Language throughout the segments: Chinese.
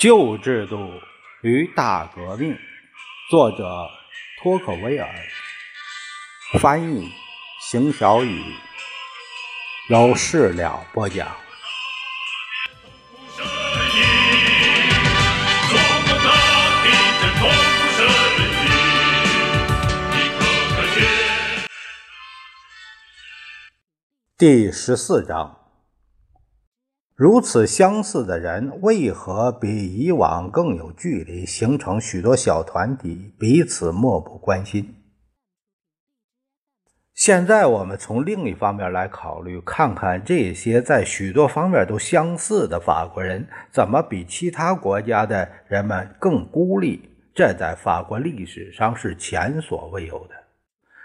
旧制度与大革命，作者托克维尔，翻译邢小雨，由事了播讲。第十四章。如此相似的人，为何比以往更有距离，形成许多小团体，彼此漠不关心？现在我们从另一方面来考虑，看看这些在许多方面都相似的法国人，怎么比其他国家的人们更孤立？这在法国历史上是前所未有的。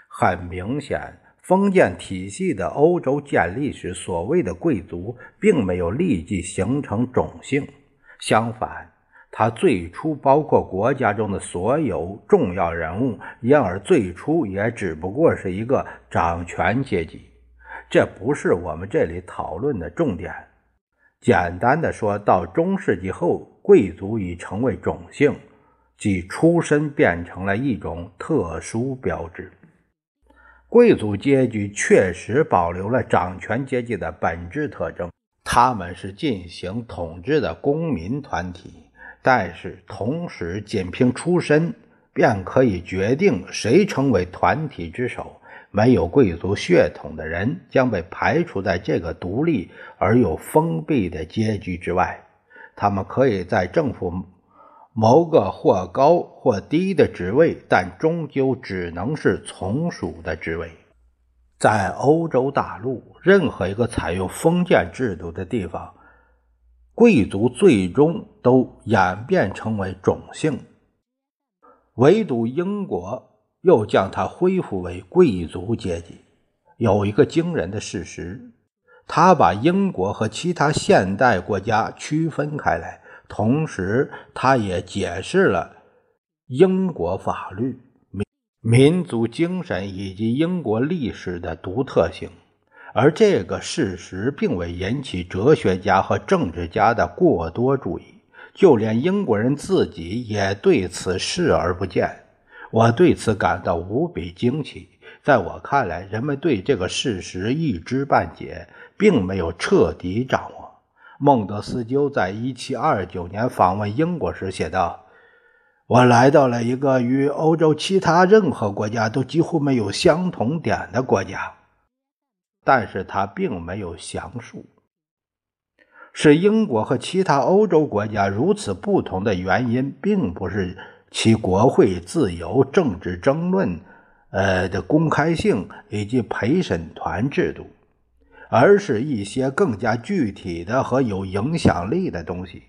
很明显。封建体系的欧洲建立时，所谓的贵族并没有立即形成种姓，相反，它最初包括国家中的所有重要人物，因而最初也只不过是一个掌权阶级。这不是我们这里讨论的重点。简单的说，到中世纪后，贵族已成为种姓，即出身变成了一种特殊标志。贵族阶级确实保留了掌权阶级的本质特征，他们是进行统治的公民团体，但是同时仅凭出身便可以决定谁成为团体之首。没有贵族血统的人将被排除在这个独立而又封闭的阶级之外，他们可以在政府。谋个或高或低的职位，但终究只能是从属的职位。在欧洲大陆任何一个采用封建制度的地方，贵族最终都演变成为种姓，唯独英国又将它恢复为贵族阶级。有一个惊人的事实，他把英国和其他现代国家区分开来。同时，他也解释了英国法律、民民族精神以及英国历史的独特性，而这个事实并未引起哲学家和政治家的过多注意，就连英国人自己也对此视而不见。我对此感到无比惊奇。在我看来，人们对这个事实一知半解，并没有彻底掌握。孟德斯鸠在1729年访问英国时写道：“我来到了一个与欧洲其他任何国家都几乎没有相同点的国家。”但是他并没有详述，使英国和其他欧洲国家如此不同的原因，并不是其国会自由、政治争论，呃的公开性以及陪审团制度。而是一些更加具体的和有影响力的东西。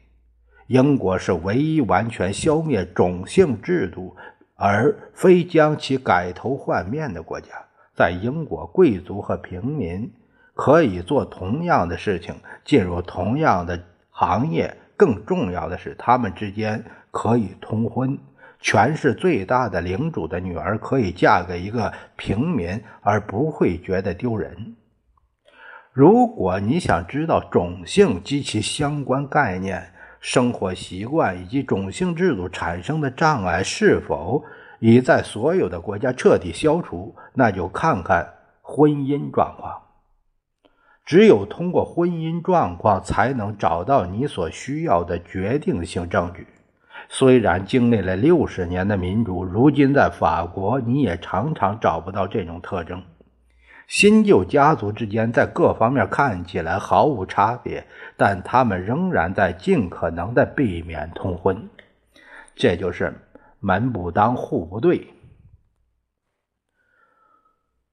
英国是唯一完全消灭种姓制度，而非将其改头换面的国家。在英国，贵族和平民可以做同样的事情，进入同样的行业。更重要的是，他们之间可以通婚。权势最大的领主的女儿可以嫁给一个平民，而不会觉得丢人。如果你想知道种姓及其相关概念、生活习惯以及种姓制度产生的障碍是否已在所有的国家彻底消除，那就看看婚姻状况。只有通过婚姻状况，才能找到你所需要的决定性证据。虽然经历了六十年的民主，如今在法国，你也常常找不到这种特征。新旧家族之间在各方面看起来毫无差别，但他们仍然在尽可能的避免通婚，这就是门不当户不对。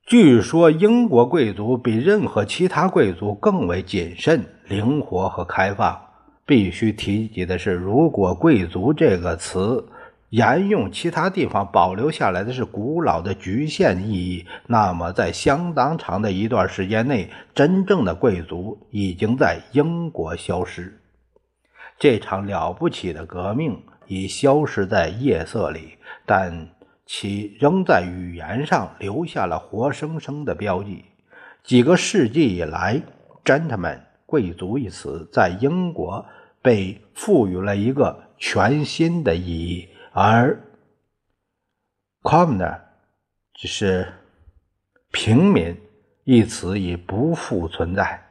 据说英国贵族比任何其他贵族更为谨慎、灵活和开放。必须提及的是，如果“贵族”这个词。沿用其他地方保留下来的是古老的局限意义，那么在相当长的一段时间内，真正的贵族已经在英国消失。这场了不起的革命已消失在夜色里，但其仍在语言上留下了活生生的标记。几个世纪以来，“gentleman” 贵族一词在英国被赋予了一个全新的意义，而 “commoner” 只是平民一词已不复存在。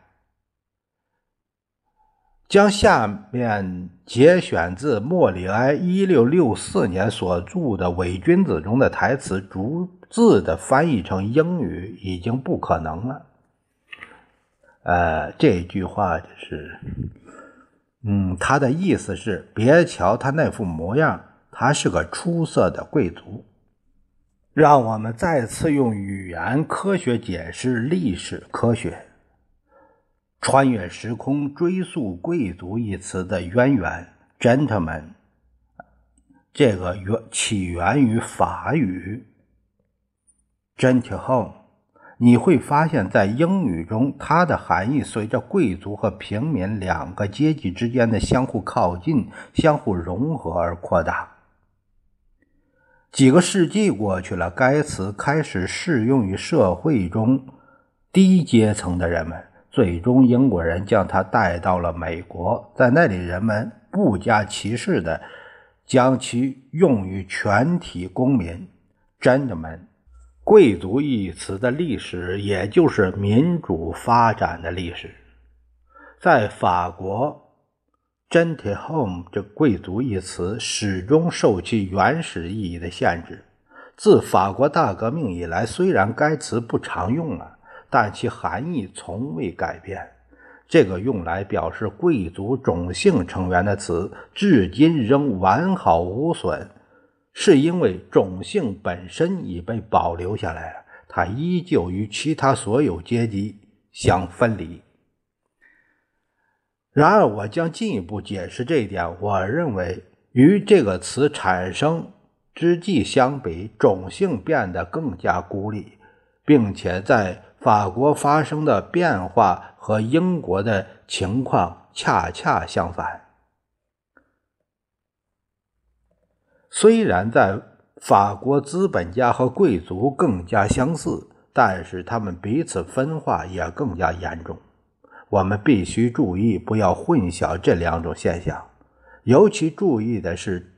将下面节选自莫里埃一六六四年所著的《伪君子》中的台词逐字的翻译成英语，已经不可能了。呃，这句话就是，嗯，他的意思是：别瞧他那副模样，他是个出色的贵族。让我们再次用语言科学解释历史科学，穿越时空追溯“贵族”一词的渊源。Gentleman，这个源起源于法语 “gentleman”。你会发现在英语中，它的含义随着贵族和平民两个阶级之间的相互靠近、相互融合而扩大。几个世纪过去了，该词开始适用于社会中低阶层的人们。最终，英国人将它带到了美国，在那里，人们不加歧视地将其用于全体公民。Gentlemen。贵族一词的历史，也就是民主发展的历史。在法国 g e n t i h o m e 这贵族一词始终受其原始意义的限制。自法国大革命以来，虽然该词不常用了，但其含义从未改变。这个用来表示贵族种姓成员的词，至今仍完好无损。是因为种姓本身已被保留下来了，它依旧与其他所有阶级相分离。然而，我将进一步解释这一点。我认为，与这个词产生之际相比，种姓变得更加孤立，并且在法国发生的变化和英国的情况恰恰相反。虽然在法国，资本家和贵族更加相似，但是他们彼此分化也更加严重。我们必须注意，不要混淆这两种现象。尤其注意的是，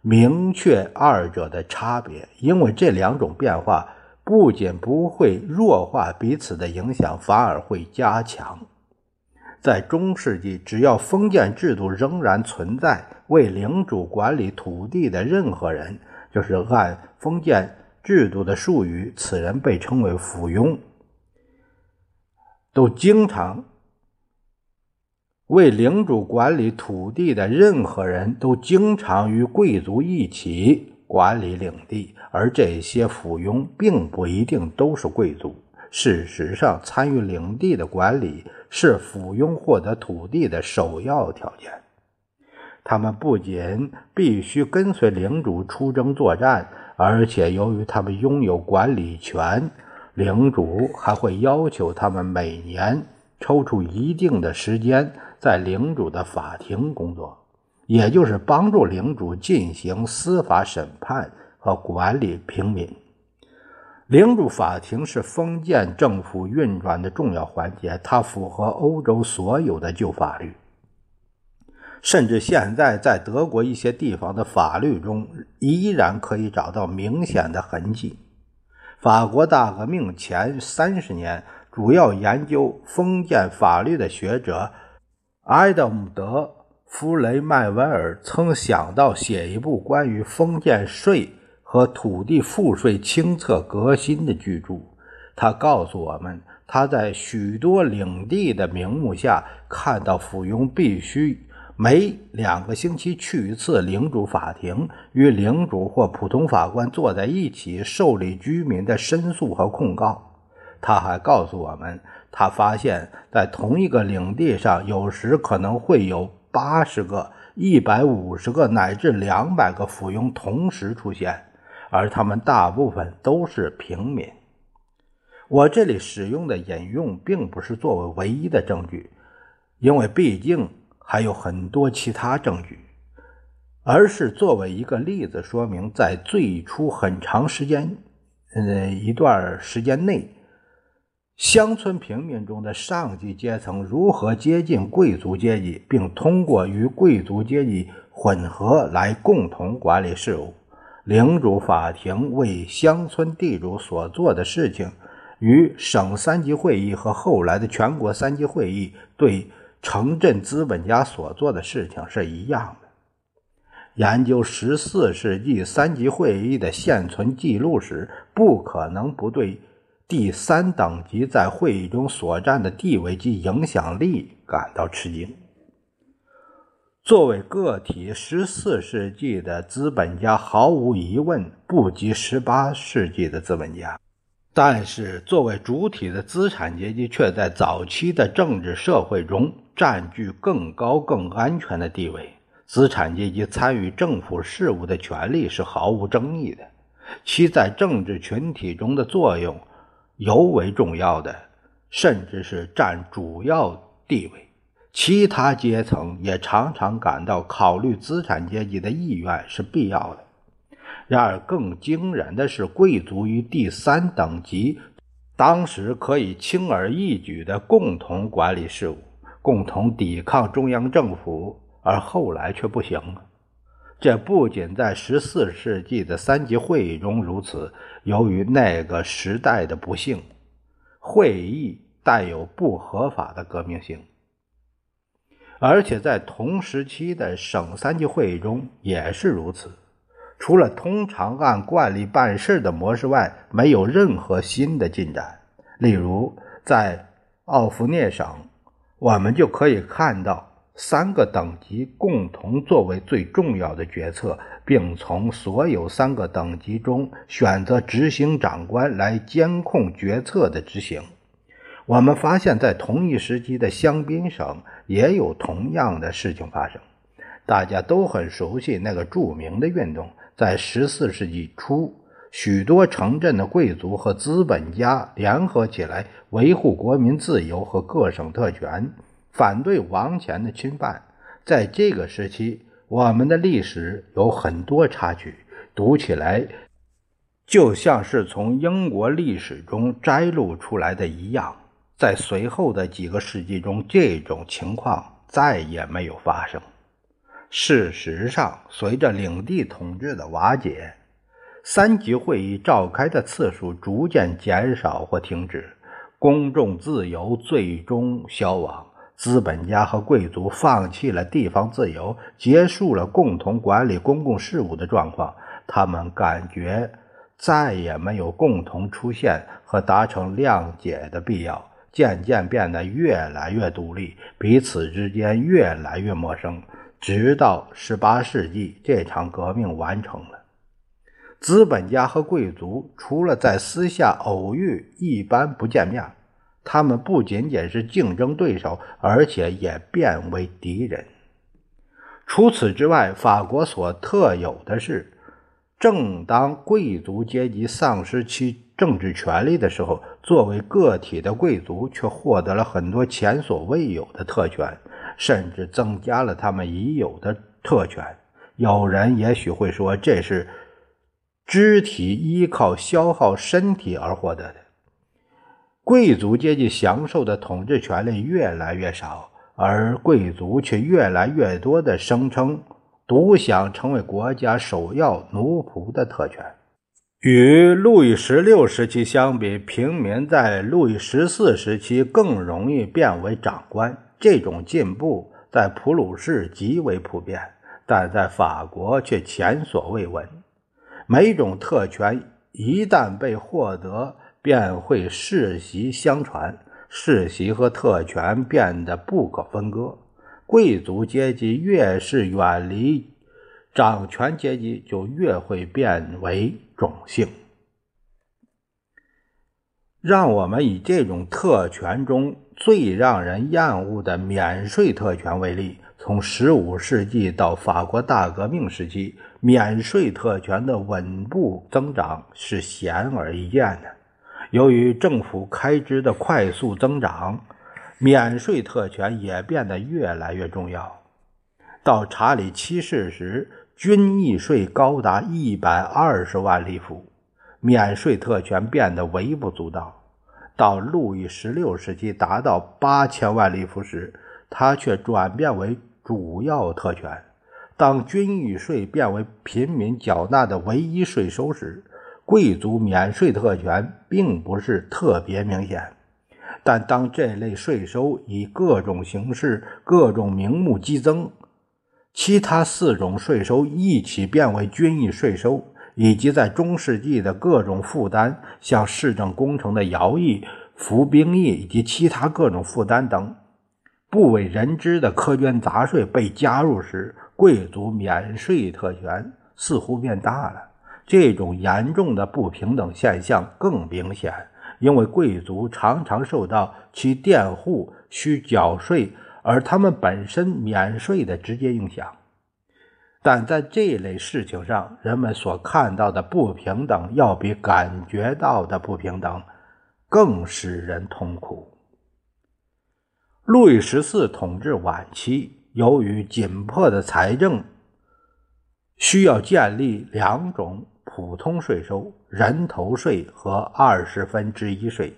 明确二者的差别，因为这两种变化不仅不会弱化彼此的影响，反而会加强。在中世纪，只要封建制度仍然存在，为领主管理土地的任何人，就是按封建制度的术语，此人被称为附庸，都经常为领主管理土地的任何人都经常与贵族一起管理领地，而这些附庸并不一定都是贵族。事实上，参与领地的管理是附庸获得土地的首要条件。他们不仅必须跟随领主出征作战，而且由于他们拥有管理权，领主还会要求他们每年抽出一定的时间在领主的法庭工作，也就是帮助领主进行司法审判和管理平民。领主法庭是封建政府运转的重要环节，它符合欧洲所有的旧法律，甚至现在在德国一些地方的法律中依然可以找到明显的痕迹。法国大革命前三十年，主要研究封建法律的学者埃德姆德·弗雷麦维尔曾想到写一部关于封建税。和土地赋税清册革新的巨著，他告诉我们，他在许多领地的名目下看到附庸必须每两个星期去一次领主法庭，与领主或普通法官坐在一起受理居民的申诉和控告。他还告诉我们，他发现，在同一个领地上，有时可能会有八十个、一百五十个乃至两百个附庸同时出现。而他们大部分都是平民。我这里使用的引用并不是作为唯一的证据，因为毕竟还有很多其他证据，而是作为一个例子，说明在最初很长时间，呃一段时间内，乡村平民中的上级阶层如何接近贵族阶级，并通过与贵族阶级混合来共同管理事务。领主法庭为乡村地主所做的事情，与省三级会议和后来的全国三级会议对城镇资本家所做的事情是一样的。研究十四世纪三级会议的现存记录时，不可能不对。第三等级在会议中所占的地位及影响力感到吃惊。作为个体，十四世纪的资本家毫无疑问不及十八世纪的资本家，但是作为主体的资产阶级却在早期的政治社会中占据更高、更安全的地位。资产阶级参与政府事务的权利是毫无争议的，其在政治群体中的作用。尤为重要的，甚至是占主要地位。其他阶层也常常感到考虑资产阶级的意愿是必要的。然而，更惊人的是，贵族与第三等级当时可以轻而易举地共同管理事务，共同抵抗中央政府，而后来却不行了。这不仅在十四世纪的三级会议中如此，由于那个时代的不幸，会议带有不合法的革命性，而且在同时期的省三级会议中也是如此。除了通常按惯例办事的模式外，没有任何新的进展。例如，在奥弗涅省，我们就可以看到。三个等级共同作为最重要的决策，并从所有三个等级中选择执行长官来监控决策的执行。我们发现，在同一时期的香槟省也有同样的事情发生。大家都很熟悉那个著名的运动，在十四世纪初，许多城镇的贵族和资本家联合起来维护国民自由和各省特权。反对王权的侵犯，在这个时期，我们的历史有很多插曲，读起来就像是从英国历史中摘录出来的一样。在随后的几个世纪中，这种情况再也没有发生。事实上，随着领地统治的瓦解，三级会议召开的次数逐渐减少或停止，公众自由最终消亡。资本家和贵族放弃了地方自由，结束了共同管理公共事务的状况。他们感觉再也没有共同出现和达成谅解的必要，渐渐变得越来越独立，彼此之间越来越陌生。直到十八世纪，这场革命完成了。资本家和贵族除了在私下偶遇，一般不见面。他们不仅仅是竞争对手，而且也变为敌人。除此之外，法国所特有的是，正当贵族阶级丧失其政治权利的时候，作为个体的贵族却获得了很多前所未有的特权，甚至增加了他们已有的特权。有人也许会说，这是肢体依靠消耗身体而获得的。贵族阶级享受的统治权力越来越少，而贵族却越来越多地声称独享成为国家首要奴仆的特权。与路易十六时期相比，平民在路易十四时期更容易变为长官。这种进步在普鲁士极为普遍，但在法国却前所未闻。每种特权一旦被获得，便会世袭相传，世袭和特权变得不可分割。贵族阶级越是远离掌权阶级，就越会变为种姓。让我们以这种特权中最让人厌恶的免税特权为例。从15世纪到法国大革命时期，免税特权的稳步增长是显而易见的。由于政府开支的快速增长，免税特权也变得越来越重要。到查理七世时，军役税高达一百二十万里弗，免税特权变得微不足道。到路易十六时期达到八千万里弗时，它却转变为主要特权。当军役税变为平民缴纳的唯一税收时，贵族免税特权并不是特别明显。但当这类税收以各种形式、各种名目激增，其他四种税收一起变为军役税收，以及在中世纪的各种负担，像市政工程的徭役、服兵役以及其他各种负担等不为人知的苛捐杂税被加入时，贵族免税特权似乎变大了。这种严重的不平等现象更明显。因为贵族常常受到其佃户需缴税，而他们本身免税的直接影响，但在这类事情上，人们所看到的不平等，要比感觉到的不平等更使人痛苦。路易十四统治晚期，由于紧迫的财政，需要建立两种。普通税收、人头税和二十分之一税。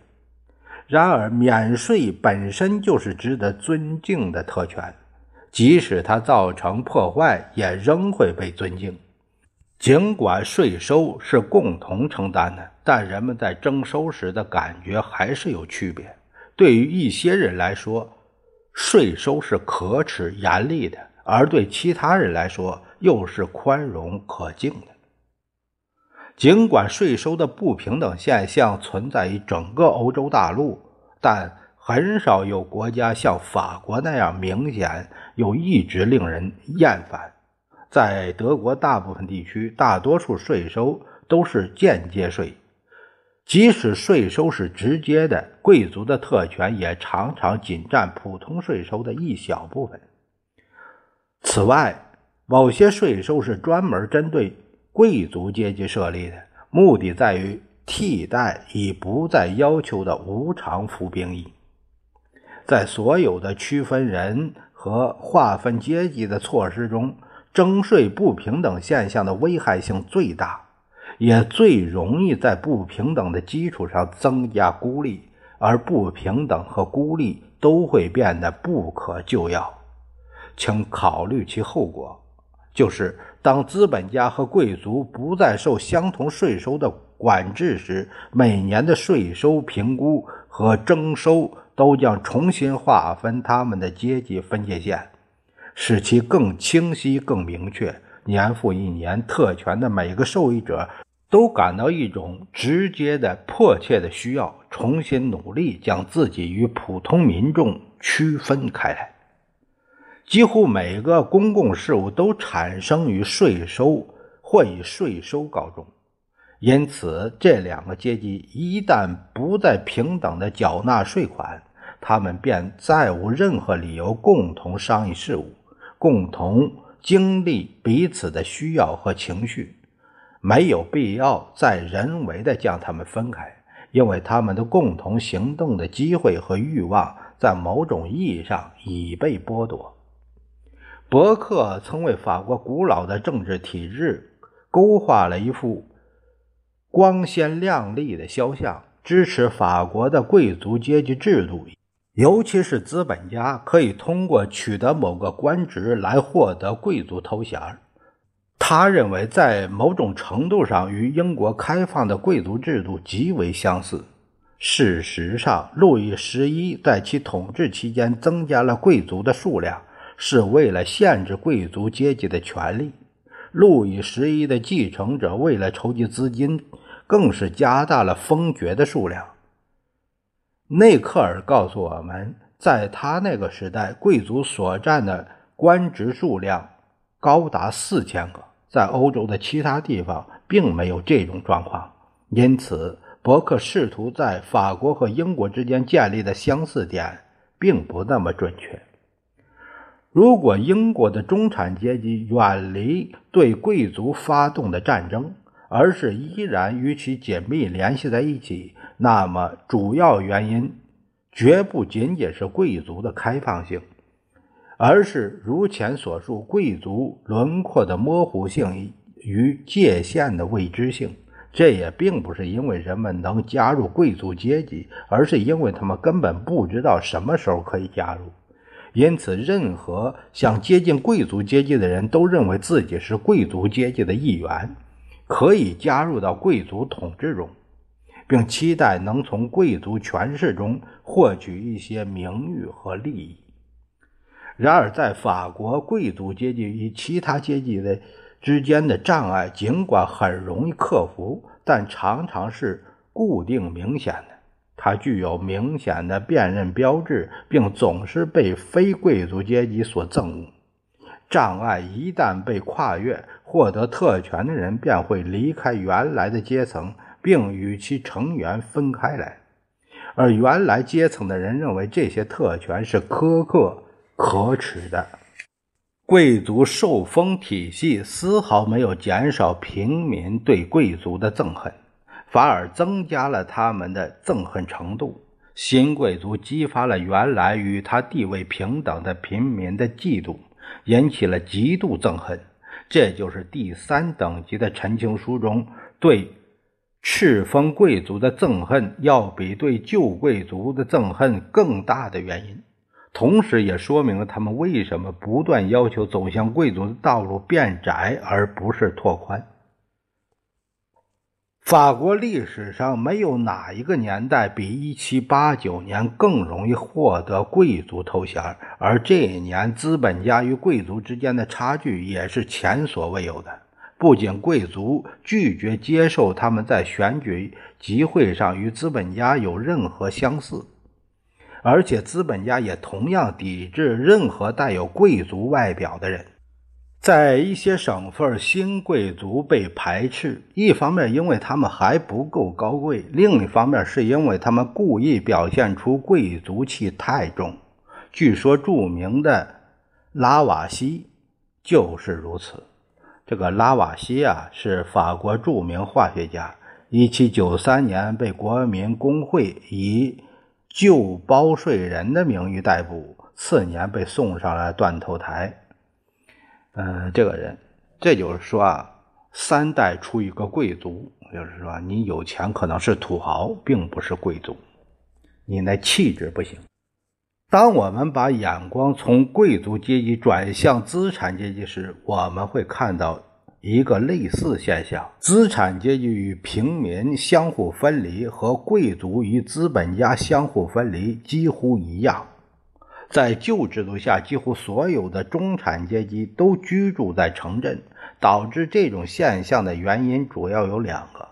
然而，免税本身就是值得尊敬的特权，即使它造成破坏，也仍会被尊敬。尽管税收是共同承担的，但人们在征收时的感觉还是有区别。对于一些人来说，税收是可耻严厉的，而对其他人来说，又是宽容可敬的。尽管税收的不平等现象存在于整个欧洲大陆，但很少有国家像法国那样明显又一直令人厌烦。在德国大部分地区，大多数税收都是间接税，即使税收是直接的，贵族的特权也常常仅占普通税收的一小部分。此外，某些税收是专门针对。贵族阶级设立的目的在于替代已不再要求的无偿服兵役。在所有的区分人和划分阶级的措施中，征税不平等现象的危害性最大，也最容易在不平等的基础上增加孤立，而不平等和孤立都会变得不可救药。请考虑其后果。就是当资本家和贵族不再受相同税收的管制时，每年的税收评估和征收都将重新划分他们的阶级分界线，使其更清晰、更明确。年复一年，特权的每个受益者都感到一种直接的、迫切的需要，重新努力将自己与普通民众区分开来。几乎每个公共事务都产生于税收或以税收告终，因此这两个阶级一旦不再平等的缴纳税款，他们便再无任何理由共同商议事务，共同经历彼此的需要和情绪。没有必要再人为的将他们分开，因为他们的共同行动的机会和欲望在某种意义上已被剥夺。伯克曾为法国古老的政治体制勾画了一幅光鲜亮丽的肖像，支持法国的贵族阶级制度，尤其是资本家可以通过取得某个官职来获得贵族头衔。他认为，在某种程度上与英国开放的贵族制度极为相似。事实上，路易十一在其统治期间增加了贵族的数量。是为了限制贵族阶级的权利。路易十一的继承者为了筹集资金，更是加大了封爵的数量。内克尔告诉我们，在他那个时代，贵族所占的官职数量高达四千个，在欧洲的其他地方并没有这种状况。因此，伯克试图在法国和英国之间建立的相似点，并不那么准确。如果英国的中产阶级远离对贵族发动的战争，而是依然与其紧密联系在一起，那么主要原因绝不仅仅是贵族的开放性，而是如前所述，贵族轮廓的模糊性与界限的未知性。这也并不是因为人们能加入贵族阶级，而是因为他们根本不知道什么时候可以加入。因此，任何想接近贵族阶级的人都认为自己是贵族阶级的一员，可以加入到贵族统治中，并期待能从贵族权势中获取一些名誉和利益。然而，在法国，贵族阶级与其他阶级的。之间的障碍尽管很容易克服，但常常是固定明显的。它具有明显的辨认标志，并总是被非贵族阶级所憎恶。障碍一旦被跨越，获得特权的人便会离开原来的阶层，并与其成员分开来。而原来阶层的人认为这些特权是苛刻可耻的。贵族受封体系丝毫没有减少平民对贵族的憎恨，反而增加了他们的憎恨程度。新贵族激发了原来与他地位平等的平民的嫉妒，引起了极度憎恨。这就是第三等级的陈情书中对赤峰贵族的憎恨要比对旧贵族的憎恨更大的原因。同时，也说明了他们为什么不断要求走向贵族的道路变窄，而不是拓宽。法国历史上没有哪一个年代比1789年更容易获得贵族头衔，而这一年资本家与贵族之间的差距也是前所未有的。不仅贵族拒绝接受他们在选举集会上与资本家有任何相似。而且，资本家也同样抵制任何带有贵族外表的人。在一些省份，新贵族被排斥，一方面因为他们还不够高贵，另一方面是因为他们故意表现出贵族气太重。据说，著名的拉瓦锡就是如此。这个拉瓦锡啊，是法国著名化学家。1793年被国民工会以旧包税人的名誉逮捕，次年被送上了断头台。嗯，这个人，这就是说啊，三代出一个贵族，就是说你有钱可能是土豪，并不是贵族，你那气质不行。当我们把眼光从贵族阶级转向资产阶级时，我们会看到。一个类似现象：资产阶级与平民相互分离，和贵族与资本家相互分离几乎一样。在旧制度下，几乎所有的中产阶级都居住在城镇。导致这种现象的原因主要有两个：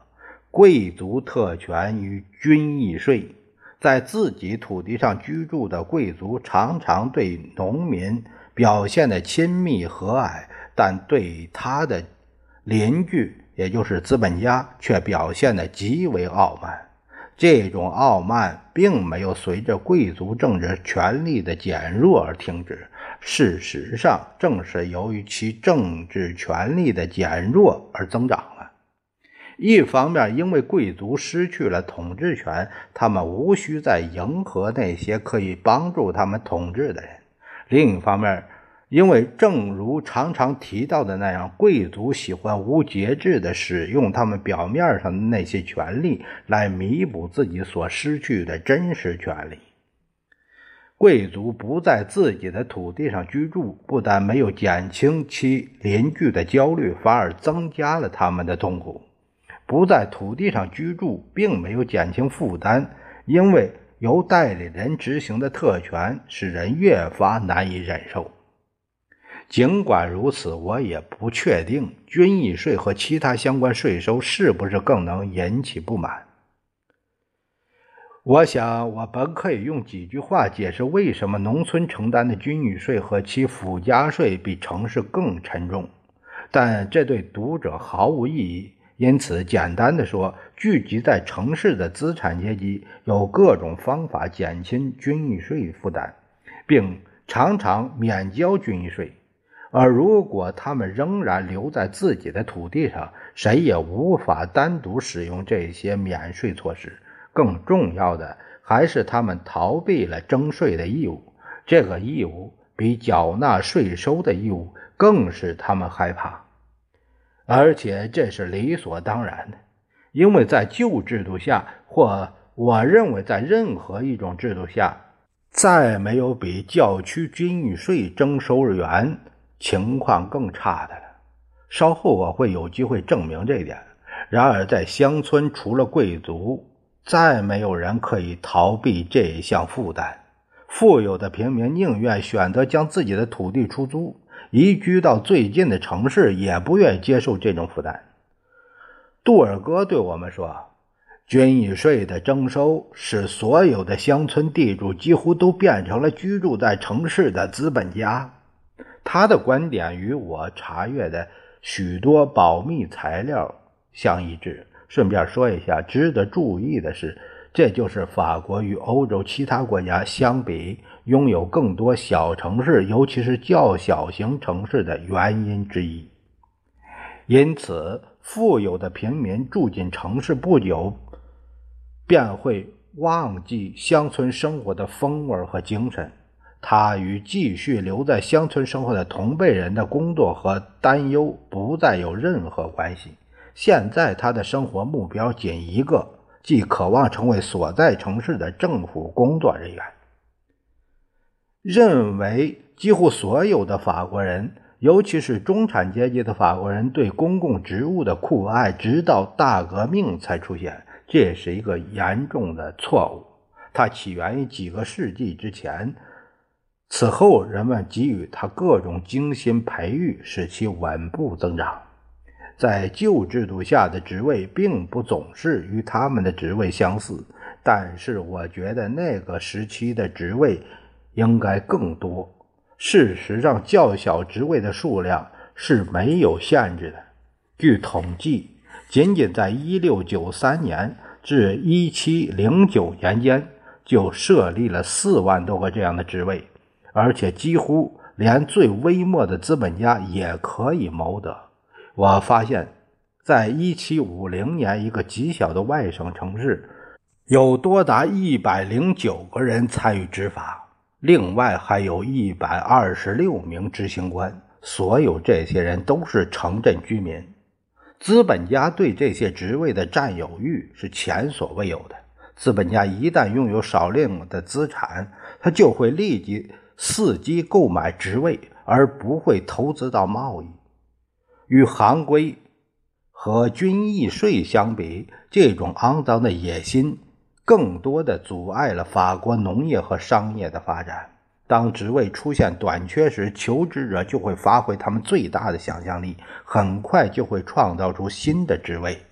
贵族特权与军役税。在自己土地上居住的贵族常常对农民表现的亲密和蔼，但对他的邻居，也就是资本家，却表现的极为傲慢。这种傲慢并没有随着贵族政治权力的减弱而停止。事实上，正是由于其政治权力的减弱而增长了。一方面，因为贵族失去了统治权，他们无需再迎合那些可以帮助他们统治的人；另一方面，因为，正如常常提到的那样，贵族喜欢无节制地使用他们表面上的那些权利来弥补自己所失去的真实权利。贵族不在自己的土地上居住，不但没有减轻其邻居的焦虑，反而增加了他们的痛苦。不在土地上居住，并没有减轻负担，因为由代理人执行的特权使人越发难以忍受。尽管如此，我也不确定军役税和其他相关税收是不是更能引起不满。我想，我本可以用几句话解释为什么农村承担的军役税和其附加税比城市更沉重，但这对读者毫无意义。因此，简单的说，聚集在城市的资产阶级有各种方法减轻军役税负担，并常常免交军役税。而如果他们仍然留在自己的土地上，谁也无法单独使用这些免税措施。更重要的还是他们逃避了征税的义务，这个义务比缴纳税收的义务更使他们害怕，而且这是理所当然的。因为在旧制度下，或我认为在任何一种制度下，再没有比教区均益税征收员情况更差的了。稍后我会有机会证明这一点。然而，在乡村，除了贵族，再没有人可以逃避这一项负担。富有的平民宁愿选择将自己的土地出租，移居到最近的城市，也不愿接受这种负担。杜尔戈对我们说：“军役税的征收使所有的乡村地主几乎都变成了居住在城市的资本家。”他的观点与我查阅的。许多保密材料相一致。顺便说一下，值得注意的是，这就是法国与欧洲其他国家相比拥有更多小城市，尤其是较小型城市的原因之一。因此，富有的平民住进城市不久，便会忘记乡村生活的风味和精神。他与继续留在乡村生活的同辈人的工作和担忧不再有任何关系。现在他的生活目标仅一个，即渴望成为所在城市的政府工作人员。认为几乎所有的法国人，尤其是中产阶级的法国人，对公共职务的酷爱，直到大革命才出现，这也是一个严重的错误。它起源于几个世纪之前。此后，人们给予他各种精心培育，使其稳步增长。在旧制度下的职位并不总是与他们的职位相似，但是我觉得那个时期的职位应该更多。事实上，较小职位的数量是没有限制的。据统计，仅仅在1693年至1709年间，就设立了四万多个这样的职位。而且几乎连最微末的资本家也可以谋得。我发现，在1750年，一个极小的外省城市，有多达109个人参与执法，另外还有一百二十六名执行官。所有这些人都是城镇居民。资本家对这些职位的占有欲是前所未有的。资本家一旦拥有少量的资产，他就会立即。伺机购买职位，而不会投资到贸易。与行规和军役税相比，这种肮脏的野心更多的阻碍了法国农业和商业的发展。当职位出现短缺时，求职者就会发挥他们最大的想象力，很快就会创造出新的职位。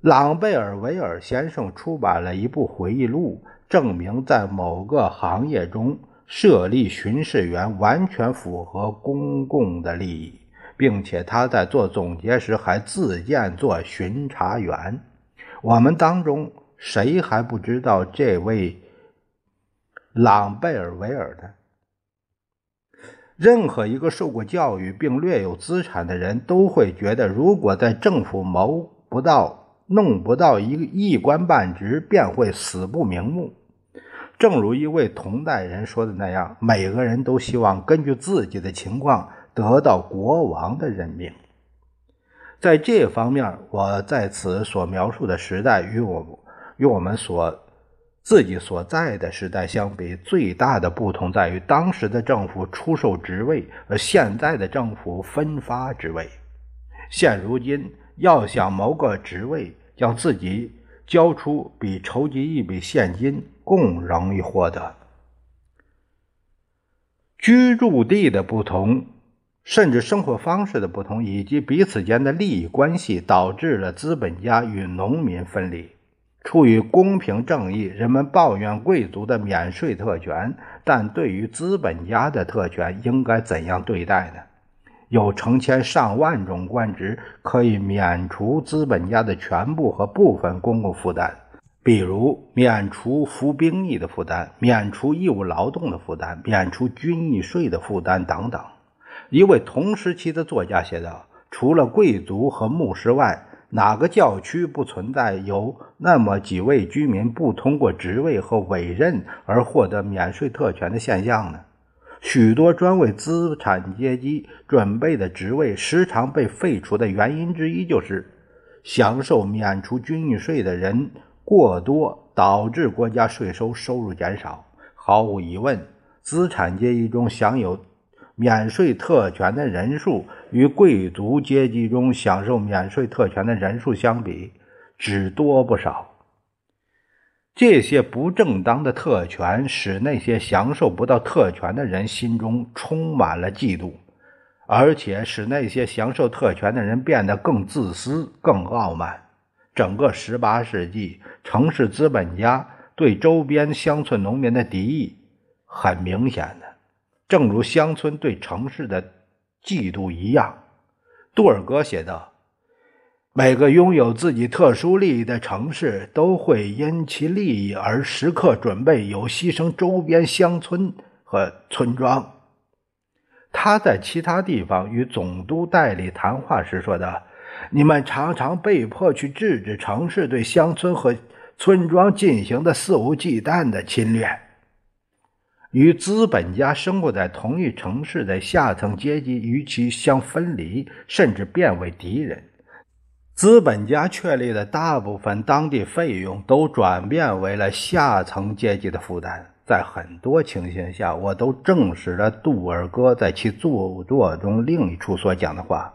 朗贝尔维尔先生出版了一部回忆录，证明在某个行业中。设立巡视员完全符合公共的利益，并且他在做总结时还自荐做巡查员。我们当中谁还不知道这位朗贝尔维尔呢？任何一个受过教育并略有资产的人都会觉得，如果在政府谋不到、弄不到一一官半职，便会死不瞑目。正如一位同代人说的那样，每个人都希望根据自己的情况得到国王的任命。在这方面，我在此所描述的时代与我与我们所自己所在的时代相比，最大的不同在于当时的政府出售职位，而现在的政府分发职位。现如今，要想谋个职位，要自己交出，比筹集一笔现金。更容易获得。居住地的不同，甚至生活方式的不同，以及彼此间的利益关系，导致了资本家与农民分离。出于公平正义，人们抱怨贵族的免税特权，但对于资本家的特权，应该怎样对待呢？有成千上万种官职可以免除资本家的全部和部分公共负担。比如免除服兵役的负担、免除义务劳动的负担、免除军役税的负担等等。一位同时期的作家写道：“除了贵族和牧师外，哪个教区不存在有那么几位居民不通过职位和委任而获得免税特权的现象呢？许多专为资产阶级准备的职位时常被废除的原因之一就是。”享受免除军役税的人过多，导致国家税收收入减少。毫无疑问，资产阶级中享有免税特权的人数与贵族阶级中享受免税特权的人数相比，只多不少。这些不正当的特权使那些享受不到特权的人心中充满了嫉妒，而且使那些享受特权的人变得更自私、更傲慢。整个18世纪，城市资本家对周边乡村农民的敌意很明显的，正如乡村对城市的嫉妒一样。杜尔格写道。每个拥有自己特殊利益的城市都会因其利益而时刻准备有牺牲周边乡村和村庄。他在其他地方与总督代理谈话时说的：“你们常常被迫去制止城市对乡村和村庄进行的肆无忌惮的侵略。”与资本家生活在同一城市的下层阶级与其相分离，甚至变为敌人。资本家确立的大部分当地费用都转变为了下层阶级的负担。在很多情形下，我都证实了杜尔戈在其著作中另一处所讲的话：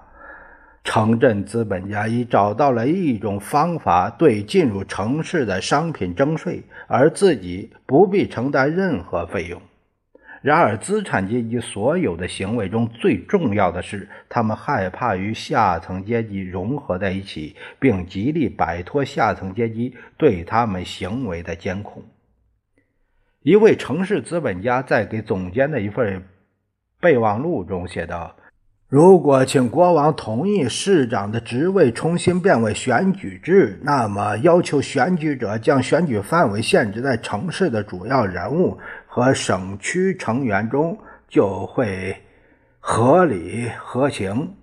城镇资本家已找到了一种方法，对进入城市的商品征税，而自己不必承担任何费用。然而，资产阶级所有的行为中最重要的是，他们害怕与下层阶级融合在一起，并极力摆脱下层阶级对他们行为的监控。一位城市资本家在给总监的一份备忘录中写道：“如果请国王同意市长的职位重新变为选举制，那么要求选举者将选举范围限制在城市的主要人物。”和省区成员中就会合理合情。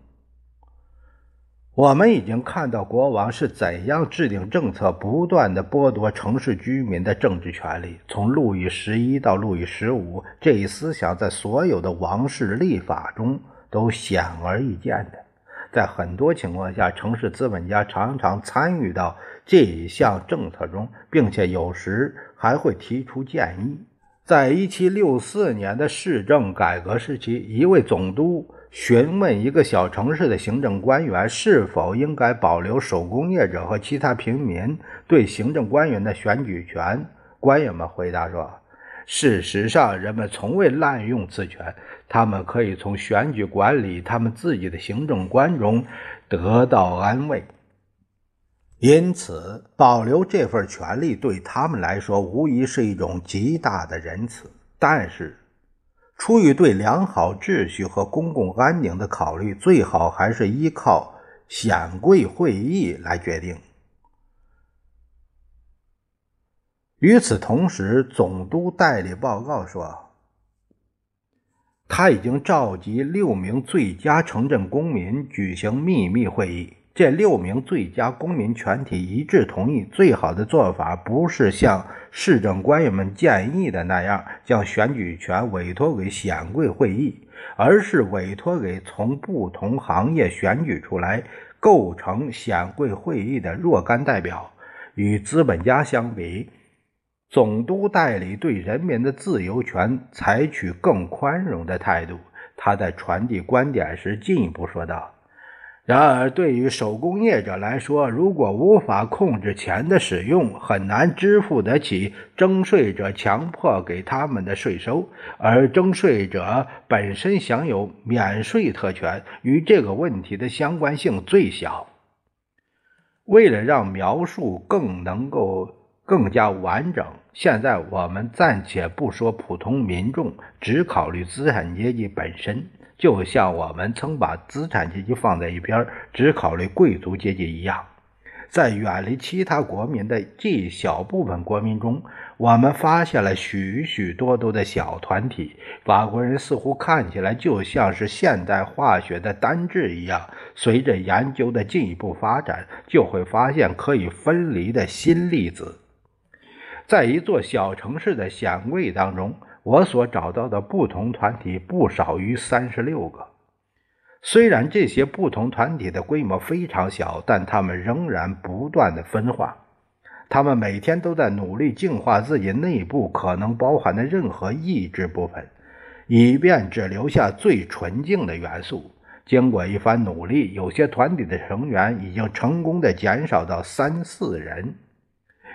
我们已经看到国王是怎样制定政策，不断的剥夺城市居民的政治权利。从路易十一到路易十五，这一思想在所有的王室立法中都显而易见的。在很多情况下，城市资本家常常参与到这一项政策中，并且有时还会提出建议。在一七六四年的市政改革时期，一位总督询问一个小城市的行政官员是否应该保留手工业者和其他平民对行政官员的选举权。官员们回答说：“事实上，人们从未滥用此权，他们可以从选举管理他们自己的行政官中得到安慰。”因此，保留这份权利对他们来说无疑是一种极大的仁慈。但是，出于对良好秩序和公共安宁的考虑，最好还是依靠显贵会议来决定。与此同时，总督代理报告说，他已经召集六名最佳城镇公民举行秘密会议。这六名最佳公民全体一致同意，最好的做法不是像市政官员们建议的那样将选举权委托给显贵会议，而是委托给从不同行业选举出来、构成显贵会议的若干代表。与资本家相比，总督代理对人民的自由权采取更宽容的态度。他在传递观点时进一步说道。然而，对于手工业者来说，如果无法控制钱的使用，很难支付得起征税者强迫给他们的税收，而征税者本身享有免税特权，与这个问题的相关性最小。为了让描述更能够更加完整，现在我们暂且不说普通民众，只考虑资产阶级本身。就像我们曾把资产阶级放在一边，只考虑贵族阶级一样，在远离其他国民的这一小部分国民中，我们发现了许许多多的小团体。法国人似乎看起来就像是现代化学的单质一样，随着研究的进一步发展，就会发现可以分离的新粒子。在一座小城市的显贵当中。我所找到的不同团体不少于三十六个。虽然这些不同团体的规模非常小，但他们仍然不断的分化。他们每天都在努力净化自己内部可能包含的任何意志部分，以便只留下最纯净的元素。经过一番努力，有些团体的成员已经成功的减少到三四人，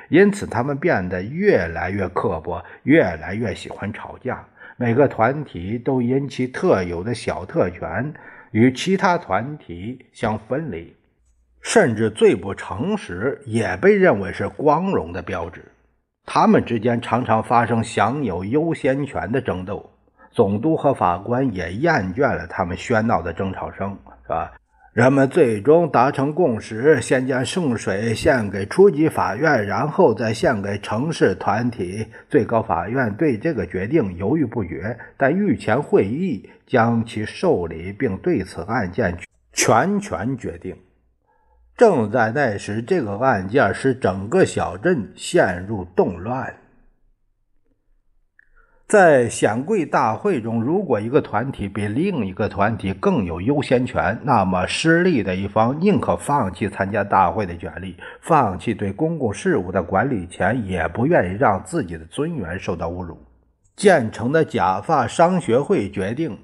因此他们变得越来越刻薄，越来越喜欢吵架。每个团体都因其特有的小特权与其他团体相分离。甚至最不诚实也被认为是光荣的标志。他们之间常常发生享有优先权的争斗。总督和法官也厌倦了他们喧闹的争吵声，是吧？人们最终达成共识，先将圣水献给初级法院，然后再献给城市团体。最高法院对这个决定犹豫不决，但御前会议将其受理，并对此案件全权决定。正在那时，这个案件使整个小镇陷入动乱。在显贵大会中，如果一个团体比另一个团体更有优先权，那么失利的一方宁可放弃参加大会的权利，放弃对公共事务的管理权，也不愿意让自己的尊严受到侮辱。建成的假发商学会决定。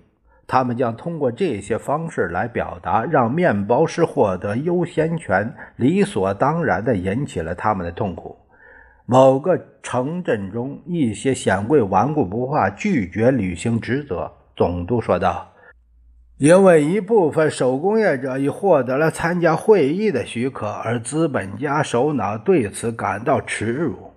他们将通过这些方式来表达，让面包师获得优先权，理所当然地引起了他们的痛苦。某个城镇中，一些显贵顽固不化，拒绝履行职责。总督说道：“因为一部分手工业者已获得了参加会议的许可，而资本家首脑对此感到耻辱。”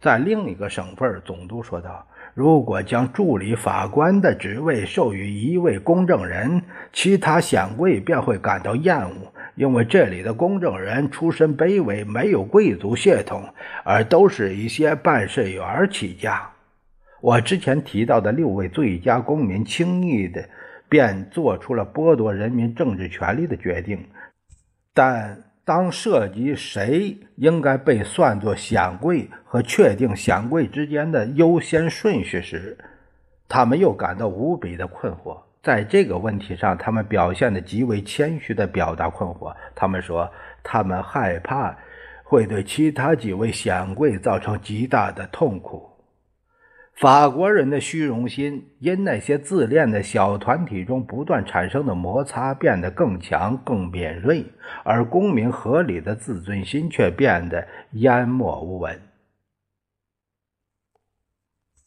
在另一个省份，总督说道。如果将助理法官的职位授予一位公证人，其他显贵便会感到厌恶，因为这里的公证人出身卑微，没有贵族血统，而都是一些办事员起家。我之前提到的六位最佳公民，轻易的便做出了剥夺人民政治权利的决定，但。当涉及谁应该被算作显贵和确定显贵之间的优先顺序时，他们又感到无比的困惑。在这个问题上，他们表现得极为谦虚地表达困惑。他们说，他们害怕会对其他几位显贵造成极大的痛苦。法国人的虚荣心因那些自恋的小团体中不断产生的摩擦变得更强、更敏锐，而公民合理的自尊心却变得淹没无闻。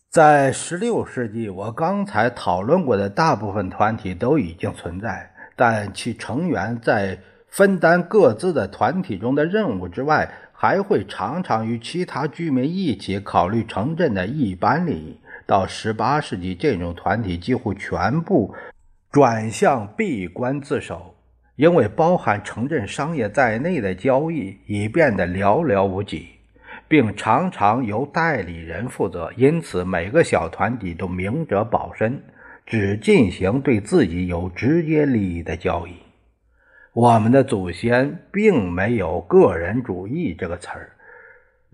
在十六世纪，我刚才讨论过的大部分团体都已经存在，但其成员在分担各自的团体中的任务之外。还会常常与其他居民一起考虑城镇的一般利益。到18世纪，这种团体几乎全部转向闭关自守，因为包含城镇商业在内的交易已变得寥寥无几，并常常由代理人负责。因此，每个小团体都明哲保身，只进行对自己有直接利益的交易。我们的祖先并没有“个人主义”这个词儿，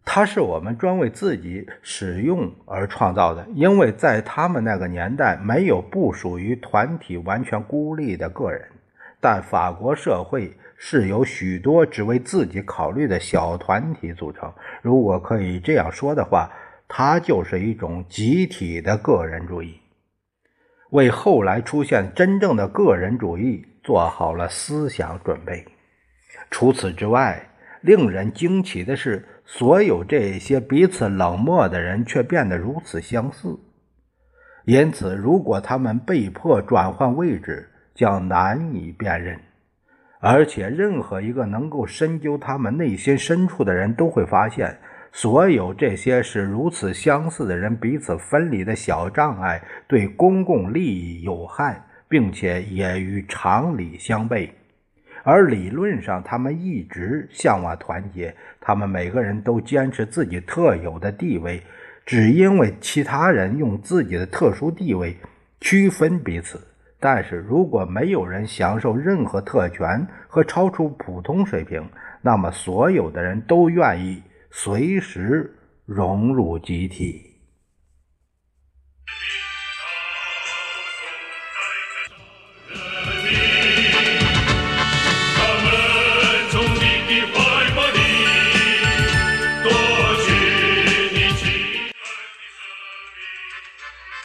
它是我们专为自己使用而创造的，因为在他们那个年代没有不属于团体完全孤立的个人。但法国社会是由许多只为自己考虑的小团体组成。如果可以这样说的话，它就是一种集体的个人主义，为后来出现真正的个人主义。做好了思想准备。除此之外，令人惊奇的是，所有这些彼此冷漠的人却变得如此相似。因此，如果他们被迫转换位置，将难以辨认。而且，任何一个能够深究他们内心深处的人都会发现，所有这些是如此相似的人彼此分离的小障碍对公共利益有害。并且也与常理相悖，而理论上他们一直向往团结。他们每个人都坚持自己特有的地位，只因为其他人用自己的特殊地位区分彼此。但是如果没有人享受任何特权和超出普通水平，那么所有的人都愿意随时融入集体。